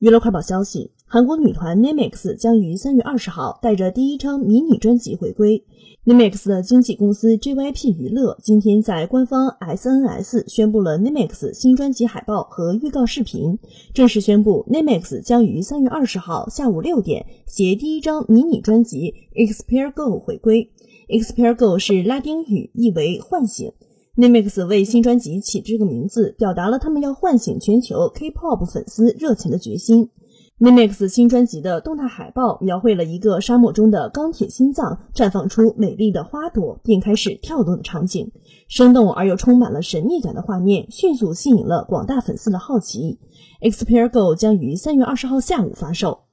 娱乐快报消息：韩国女团 NMIX 将于三月二十号带着第一张迷你专辑回归。NMIX 的经纪公司 JYP 娱乐今天在官方 SNS 宣布了 NMIX 新专辑海报和预告视频，正式宣布 NMIX 将于三月二十号下午六点携第一张迷你专辑 Exper Go 回归。Exper Go 是拉丁语，意为唤醒。Nimix 为新专辑起这个名字，表达了他们要唤醒全球 K-pop 粉丝热情的决心。Nimix 新专辑的动态海报描绘了一个沙漠中的钢铁心脏绽放出美丽的花朵并开始跳动的场景，生动而又充满了神秘感的画面迅速吸引了广大粉丝的好奇。Expire Go 将于三月二十号下午发售。